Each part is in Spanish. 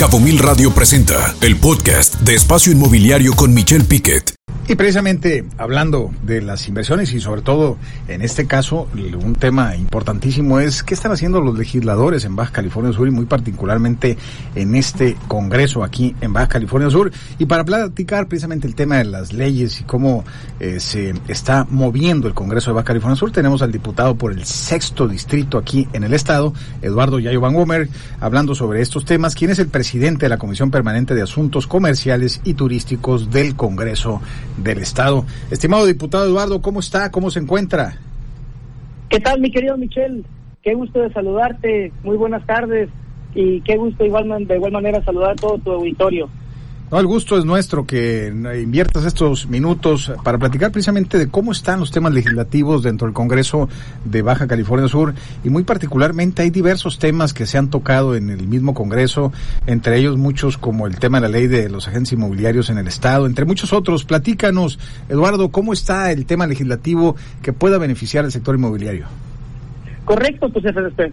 Cabo Mil Radio presenta el podcast de Espacio Inmobiliario con Michelle Piquet. Y precisamente hablando de las inversiones y sobre todo en este caso un tema importantísimo es qué están haciendo los legisladores en Baja California Sur y muy particularmente en este Congreso aquí en Baja California Sur. Y para platicar precisamente el tema de las leyes y cómo eh, se está moviendo el Congreso de Baja California Sur, tenemos al diputado por el sexto distrito aquí en el estado, Eduardo Yayo Van Gomer, hablando sobre estos temas, quien es el presidente de la Comisión Permanente de Asuntos Comerciales y Turísticos del Congreso del Estado. Estimado diputado Eduardo, ¿cómo está? ¿Cómo se encuentra? ¿Qué tal, mi querido Michel? Qué gusto de saludarte. Muy buenas tardes y qué gusto igual, de igual manera saludar a todo tu auditorio. No, el gusto es nuestro que inviertas estos minutos para platicar precisamente de cómo están los temas legislativos dentro del Congreso de Baja California Sur y muy particularmente hay diversos temas que se han tocado en el mismo Congreso, entre ellos muchos como el tema de la ley de los agentes inmobiliarios en el Estado, entre muchos otros. Platícanos, Eduardo, ¿cómo está el tema legislativo que pueda beneficiar al sector inmobiliario? Correcto, pues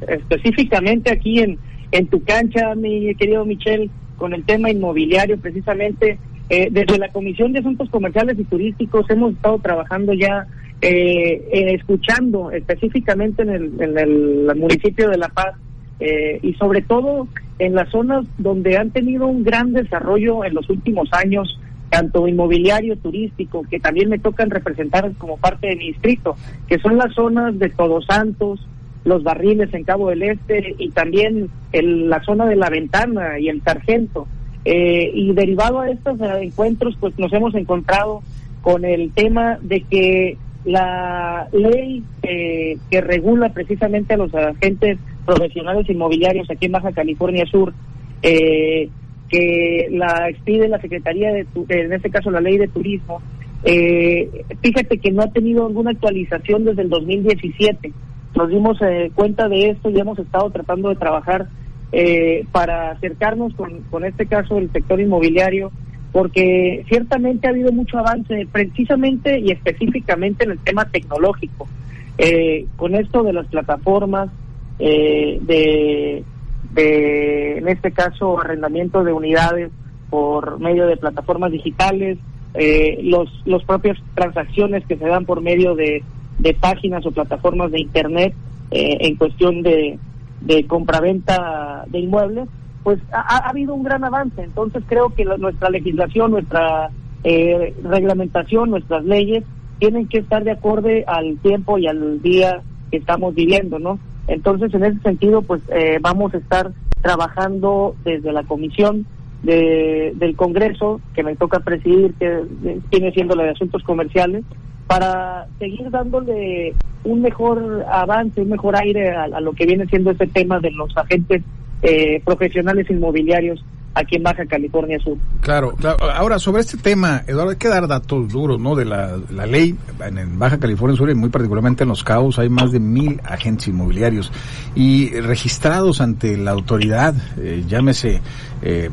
específicamente aquí en, en tu cancha, mi querido Michel con el tema inmobiliario precisamente. Eh, desde la Comisión de Asuntos Comerciales y Turísticos hemos estado trabajando ya, eh, escuchando específicamente en el, municipio de La Paz eh, y sobre todo en las zonas donde han tenido un gran desarrollo en los últimos años, tanto inmobiliario, turístico, que también me tocan representar como parte de mi distrito, que son las zonas de Todos Santos, los barriles en Cabo del Este y también en la zona de la ventana y el sargento. Eh, y derivado a estos encuentros, pues nos hemos encontrado con el tema de que la ley eh, que regula precisamente a los agentes profesionales inmobiliarios aquí en Baja California Sur, eh, que la expide la Secretaría de, en este caso la ley de turismo, fíjate que no ha tenido alguna actualización desde el 2017 nos dimos eh, cuenta de esto y hemos estado tratando de trabajar eh, para acercarnos con, con este caso del sector inmobiliario, porque ciertamente ha habido mucho avance, precisamente y específicamente en el tema tecnológico. Eh, con esto de las plataformas, de, de, en este caso, arrendamiento de unidades por medio de plataformas digitales, los, los propias transacciones que se dan por medio de de páginas o plataformas de Internet eh, en cuestión de, de compraventa de inmuebles, pues ha, habido un gran avance. Entonces creo que nuestra legislación, nuestra eh, reglamentación, nuestras leyes tienen que estar de acorde al tiempo y al día que estamos viviendo, ¿no? Entonces, en ese sentido, pues eh, vamos a estar trabajando desde la comisión de, del Congreso, que me toca presidir, que viene siendo la de Asuntos Comerciales, para seguir dándole un mejor avance, un mejor aire a, lo que viene siendo este tema de los agentes eh, profesionales inmobiliarios aquí en Baja California Sur. Claro, ahora sobre este tema, Eduardo, hay que dar datos duros, ¿no? De la, ley en, Baja California Sur y muy particularmente en Los Cabos hay más de mil agentes inmobiliarios y registrados ante la autoridad, eh, llámese, eh,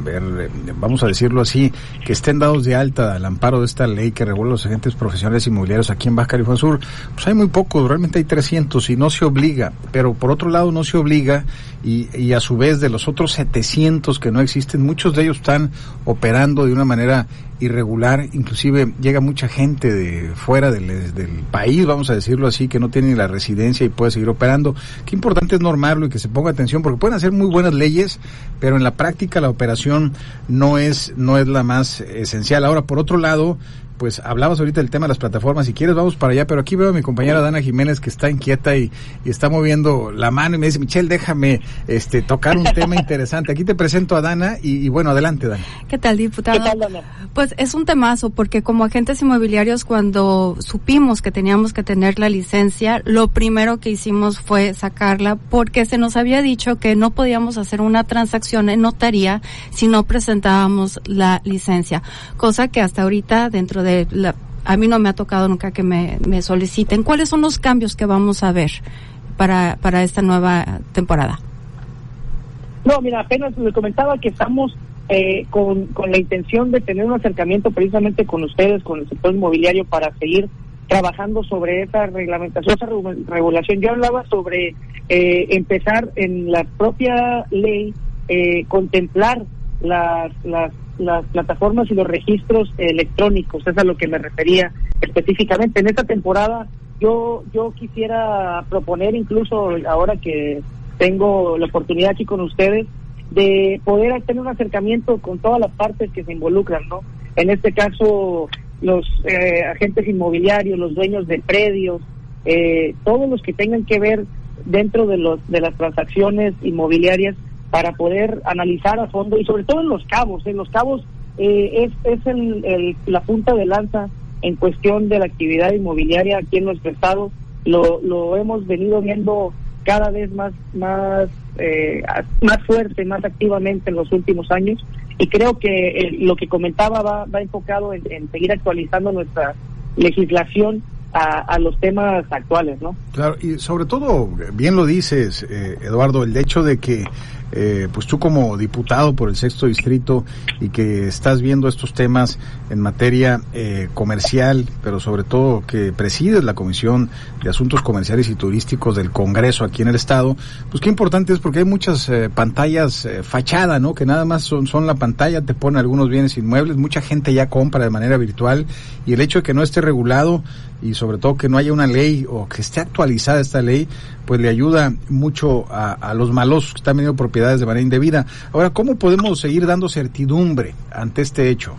vamos a decirlo así, que estén dados de alta al amparo de esta ley que regula los agentes profesionales inmobiliarios aquí en Baja California Sur, pues hay muy pocos, realmente hay 300 y no se obliga, pero por otro lado no se obliga y, y a su vez de los otros 700 que no existen, muchos de ellos están operando de una manera irregular, inclusive llega mucha gente de fuera del, país, vamos a decirlo así, que no tiene la residencia y puede seguir operando. Qué importante es normarlo y que se ponga atención, porque pueden hacer muy buenas leyes, pero en la práctica la operación no es, no es la más esencial. Ahora, por otro lado, pues hablabas ahorita del tema de las plataformas, si quieres vamos para allá, pero aquí veo a mi compañera Dana Jiménez que está inquieta y, está moviendo la mano y me dice, Michelle, déjame este tocar un tema interesante. Aquí te presento a Dana y, bueno, adelante Dana. ¿Qué tal, diputado? Pues es un temazo porque como agentes inmobiliarios cuando supimos que teníamos que tener la licencia, lo primero que hicimos fue sacarla porque se nos había dicho que no podíamos hacer una transacción en notaría si no presentábamos la licencia, cosa que hasta ahorita dentro de la, a mí no me ha tocado nunca que me, soliciten. ¿Cuáles son los cambios que vamos a ver para, para esta nueva temporada? No, mira, apenas le comentaba que estamos eh, con, con la intención de tener un acercamiento precisamente con ustedes, con el sector inmobiliario, para seguir trabajando sobre esa reglamentación, esa regulación. Yo hablaba sobre eh, empezar en la propia ley, eh, contemplar las, las, las plataformas y los registros electrónicos, es a lo que me refería específicamente. En esta temporada yo, yo quisiera proponer incluso ahora que tengo la oportunidad aquí con ustedes de poder tener un acercamiento con todas las partes que se involucran, ¿no? En este caso, los eh, agentes inmobiliarios, los dueños de predios, eh, todos los que tengan que ver dentro de, los, de las transacciones inmobiliarias para poder analizar a fondo y sobre todo en los cabos. En los cabos eh, es, es el, la punta de lanza en cuestión de la actividad inmobiliaria aquí en nuestro estado. Lo, lo hemos venido viendo cada vez más, más, eh, más fuerte, más activamente en los últimos años. Y creo que eh, lo que comentaba va, va enfocado en, en seguir actualizando nuestra legislación a, los temas actuales, ¿no? Claro, y sobre todo, bien lo dices, eh, Eduardo, el hecho de que eh, pues tú como diputado por el sexto distrito y que estás viendo estos temas en materia eh, comercial, pero sobre todo que presides la Comisión de Asuntos Comerciales y Turísticos del Congreso aquí en el Estado, pues qué importante es porque hay muchas eh, pantallas fachada, ¿no? Que nada más son, son la pantalla, te ponen algunos bienes inmuebles, mucha gente ya compra de manera virtual y el hecho de que no esté regulado y sobre todo que no haya una ley o que esté actualizada esta ley, pues le ayuda mucho a, los malos que están vendiendo propiedades de manera indebida. Ahora, ¿cómo podemos seguir dando certidumbre ante este hecho?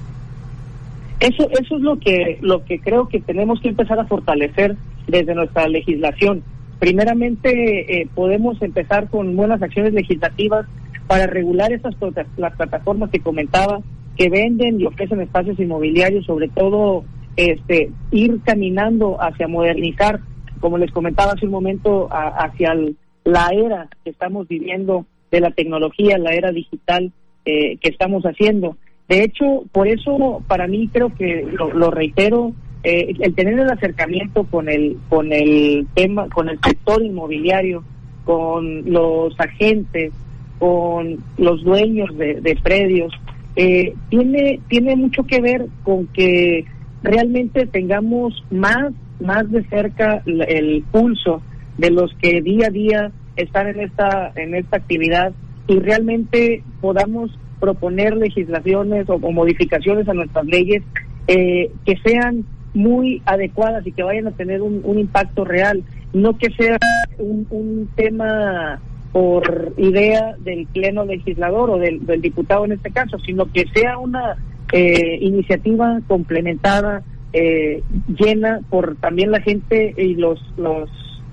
Eso, eso es lo que, lo que creo que tenemos que empezar a fortalecer desde nuestra legislación. Primeramente, eh, podemos empezar con buenas acciones legislativas para regular esas las plataformas que comentaba, que venden y ofrecen espacios inmobiliarios, sobre todo este, ir caminando hacia modernizar, como les comentaba hace un momento, hacia la era que estamos viviendo de la tecnología, la era digital eh, que estamos haciendo. De hecho, por eso para mí creo que lo, reitero, eh, el tener el acercamiento con el con el tema, con el sector inmobiliario, con los agentes, con los dueños de, predios, eh, tiene tiene mucho que ver con que realmente tengamos más más de cerca el pulso de los que día a día están en esta, en esta actividad y realmente podamos proponer legislaciones o, modificaciones a nuestras leyes eh, que sean muy adecuadas y que vayan a tener un, impacto real, no que sea un, tema por idea del pleno legislador o del, diputado en este caso, sino que sea una eh, iniciativa complementada, eh, llena por también la gente y los, los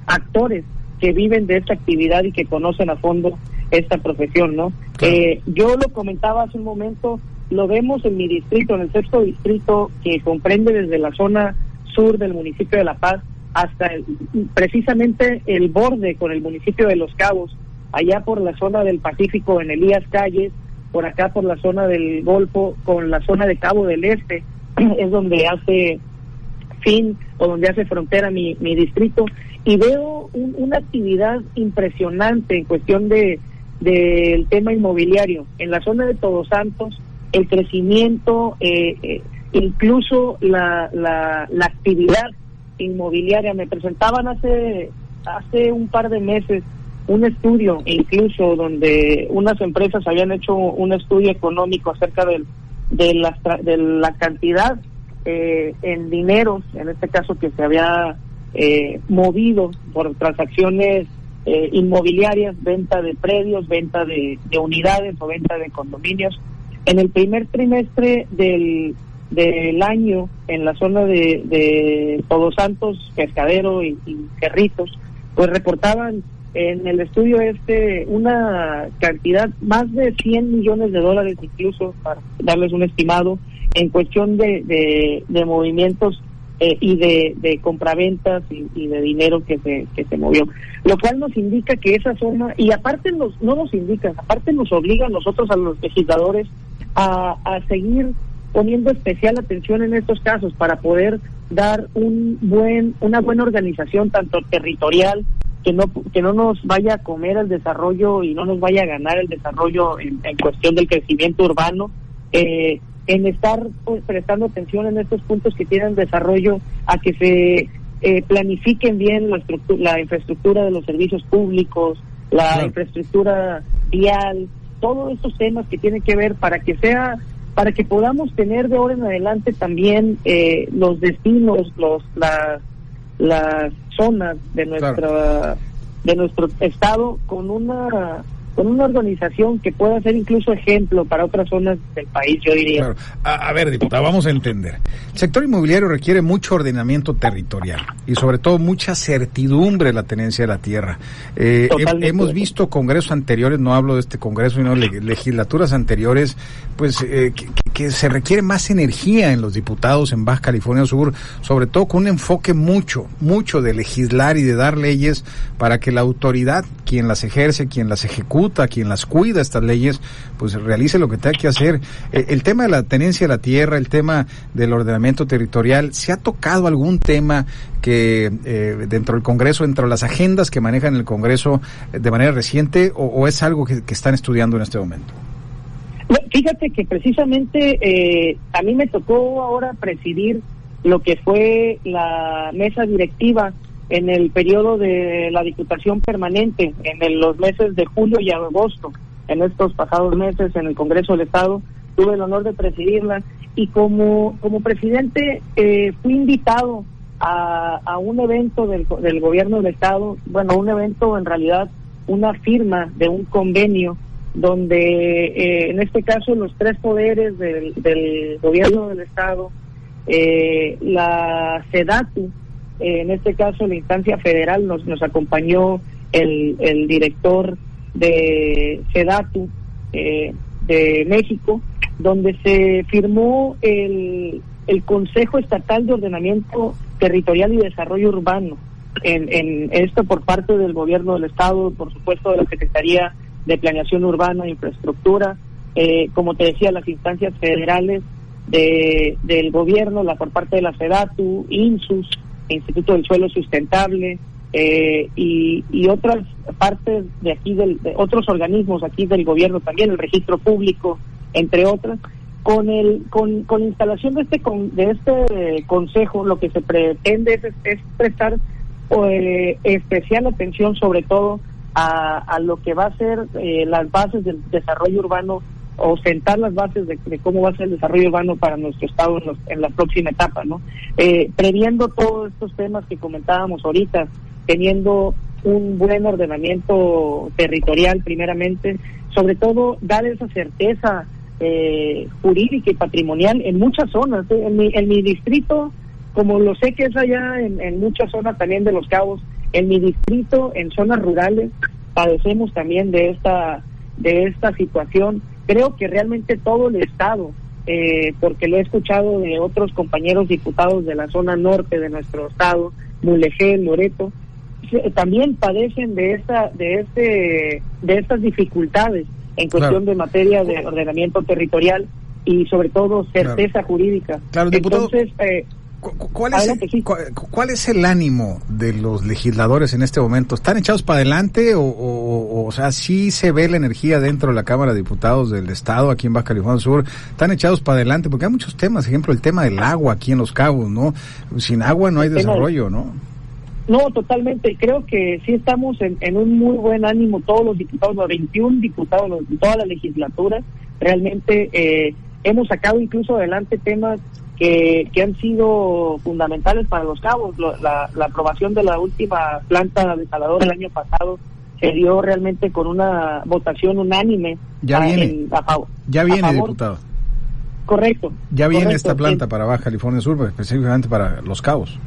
actores que viven de esta actividad y que conocen a fondo esta profesión, ¿no? Eh, yo lo comentaba hace un momento, lo vemos en mi distrito, en el sexto distrito, que comprende desde la zona sur del municipio de La Paz hasta precisamente el borde con el municipio de Los Cabos, allá por la zona del Pacífico en Elías Calles, por acá por la zona del Golfo, con la zona de Cabo del Este, es donde hace fin o donde hace frontera mi, mi distrito y veo una actividad impresionante en cuestión de del tema inmobiliario. En la zona de Todos Santos el crecimiento eh, eh, incluso la, la, la actividad inmobiliaria. Me presentaban hace hace un par de meses un estudio incluso donde unas empresas habían hecho un estudio económico acerca del, de, la, de la cantidad eh, en dinero, en este caso que se había eh, movido por transacciones eh, inmobiliarias, venta de predios, venta de, unidades o venta de condominios. En el primer trimestre del, del año, en la zona de, de Todos Santos, Pescadero y, y Cerritos, pues reportaban en el estudio este una cantidad más de 100 millones de dólares incluso, para darles un estimado, en cuestión de, de, movimientos eh, y de, compraventas y, de dinero que se, que se movió. Lo cual nos indica que esa zona, y aparte nos, no nos indica, aparte nos obliga a nosotros, a los legisladores, a, a seguir poniendo especial atención en estos casos para poder dar un buen, una buena organización tanto territorial que no que no nos vaya a comer el desarrollo y no nos vaya a ganar el desarrollo en, en cuestión del crecimiento urbano eh, en estar pues, prestando atención en estos puntos que tienen desarrollo a que se eh, planifiquen bien la, la infraestructura de los servicios públicos, la infraestructura vial, todos estos temas que tienen que ver para que sea para que podamos tener de ahora en adelante también eh, los destinos, los las, las zonas de nuestra de nuestro estado con una con una organización que pueda ser incluso ejemplo para otras zonas del país, yo diría. A, ver, diputado, vamos a entender. El sector inmobiliario requiere mucho ordenamiento territorial y sobre todo mucha certidumbre de la tenencia de la tierra. Eh, hemos visto congresos anteriores, no hablo de este congreso, sino legislaturas anteriores, pues eh, que, se requiere más energía en los diputados en Baja California Sur, sobre todo con un enfoque mucho, mucho de legislar y de dar leyes para que la autoridad, quien las ejerce, quien las ejecuta, quien las cuida estas leyes, pues realice lo que tenga que hacer. Eh, el tema de la tenencia de la tierra, el tema del ordenamiento territorial, ¿se ha tocado algún tema que eh, dentro del Congreso, dentro de las agendas que manejan el Congreso eh, de manera reciente o, es algo que, están estudiando en este momento? fíjate que precisamente a mí me tocó ahora presidir lo que fue la mesa directiva en el periodo de la Diputación Permanente, en los meses de julio y agosto, en estos pasados meses en el Congreso del Estado, tuve el honor de presidirla y como, como presidente eh, fui invitado a, a un evento del, del gobierno del Estado, bueno, un evento en realidad, una firma de un convenio donde eh, en este caso los tres poderes del, del gobierno del Estado, eh, la SEDATU, en este caso la instancia federal nos, nos acompañó el, el director de SEDATU eh, de México, donde se firmó el, el Consejo Estatal de Ordenamiento Territorial y Desarrollo Urbano. En, en esto por parte del gobierno del Estado, por supuesto de la Secretaría de Planeación Urbana e Infraestructura, eh, como te decía, las instancias federales de, del gobierno, la por parte de la SEDATU, INSUS, Instituto del Suelo Sustentable eh, y, otras partes de aquí, del, de otros organismos aquí del gobierno también, el registro público, entre otras. Con, el, con, con la instalación de este, con, de este consejo, lo que se pretende es, prestar eh, especial atención sobre todo a, a, lo que va a ser eh, las bases del desarrollo urbano o sentar las bases de, cómo va a ser el desarrollo urbano para nuestro estado en, la próxima etapa, ¿no? Eh, previendo todos estos temas que comentábamos ahorita, teniendo un buen ordenamiento territorial primeramente, sobre todo dar esa certeza eh, jurídica y patrimonial en muchas zonas. ¿eh? En, mi, en mi distrito, como lo sé que es allá en, en muchas zonas también de los cabos, en mi distrito, en zonas rurales, padecemos también de esta de esta situación creo que realmente todo el Estado, eh, porque lo he escuchado de otros compañeros diputados de la zona norte de nuestro Estado, Mulegé, Loreto, también padecen de esta, de este, de estas dificultades en cuestión de materia de ordenamiento territorial y sobre todo certeza jurídica. Claro. Entonces, eh, ¿Cuál es, el, ¿Cuál es el ánimo de los legisladores en este momento? ¿Están echados para adelante o, o, o, sea, sí se ve la energía dentro de la Cámara de Diputados del Estado aquí en Baja California Sur? ¿Están echados para adelante? Porque hay muchos temas, ejemplo, el tema del agua aquí en Los Cabos, ¿no? Sin agua no hay desarrollo, ¿no? No, totalmente. Creo que sí estamos en, en un muy buen ánimo todos los diputados, los 21 diputados de toda la legislatura. Realmente eh, hemos sacado incluso adelante temas que, que han sido fundamentales para los cabos. la, la, aprobación de la última planta desaladora el año pasado se dio realmente con una votación unánime. Ya viene, ya viene diputado. Correcto. Ya viene esta planta para Baja California Sur, pues, específicamente para los cabos.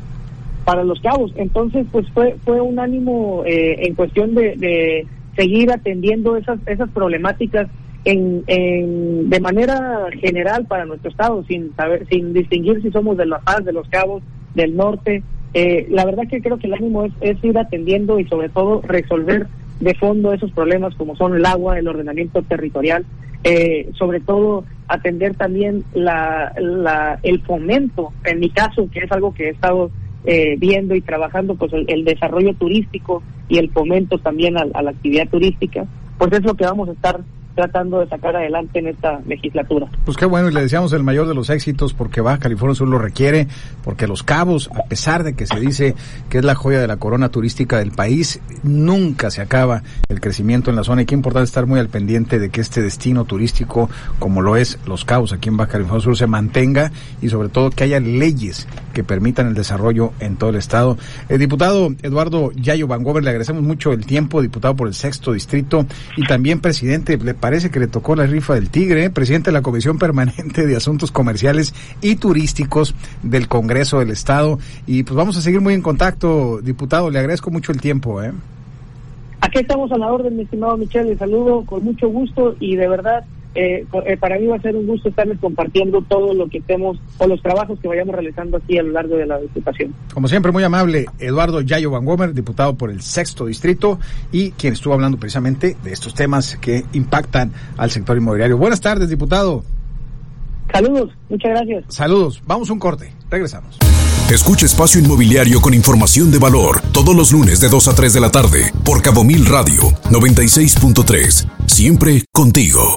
Para los cabos. Entonces, pues fue, fue un ánimo eh, en cuestión de, de seguir atendiendo esas, esas problemáticas en, de manera general para nuestro estado, sin saber, sin distinguir si somos de La Paz, de Los Cabos, del norte. Eh, la verdad que creo que el ánimo es, ir atendiendo y sobre todo resolver de fondo esos problemas como son el agua, el ordenamiento territorial, eh, sobre todo atender también la, la, el fomento, en mi caso, que es algo que he estado eh, viendo y trabajando, pues el, desarrollo turístico y el fomento también a, a, la actividad turística, pues es lo que vamos a estar tratando de sacar adelante en esta legislatura. Pues qué bueno, y le deseamos el mayor de los éxitos porque Baja California Sur lo requiere, porque Los Cabos, a pesar de que se dice que es la joya de la corona turística del país, nunca se acaba el crecimiento en la zona y qué importante estar muy al pendiente de que este destino turístico, como lo es Los Cabos aquí en Baja California Sur, se mantenga y sobre todo que haya leyes que permitan el desarrollo en todo el estado. El diputado Eduardo Yayo Van Gover, le agradecemos mucho el tiempo, diputado por el sexto distrito y también presidente, le parece que le tocó la rifa del tigre, presidente de la Comisión Permanente de Asuntos Comerciales y Turísticos del Congreso del Estado. Y pues vamos a seguir muy en contacto, diputado, le agradezco mucho el tiempo. ¿eh? Aquí estamos a la orden, mi estimado Michelle, le saludo con mucho gusto y de verdad eh, eh, para mí va a ser un gusto estarles compartiendo todo lo que estemos o los trabajos que vayamos realizando aquí a lo largo de la diputación. Como siempre, muy amable, Eduardo Yayo Van Gomer, diputado por el sexto distrito y quien estuvo hablando precisamente de estos temas que impactan al sector inmobiliario. Buenas tardes, diputado. Saludos, muchas gracias. Saludos, vamos a un corte, regresamos. Escucha Espacio Inmobiliario con información de valor todos los lunes de 2 a 3 de la tarde por Cabo Mil Radio 96.3. Siempre contigo.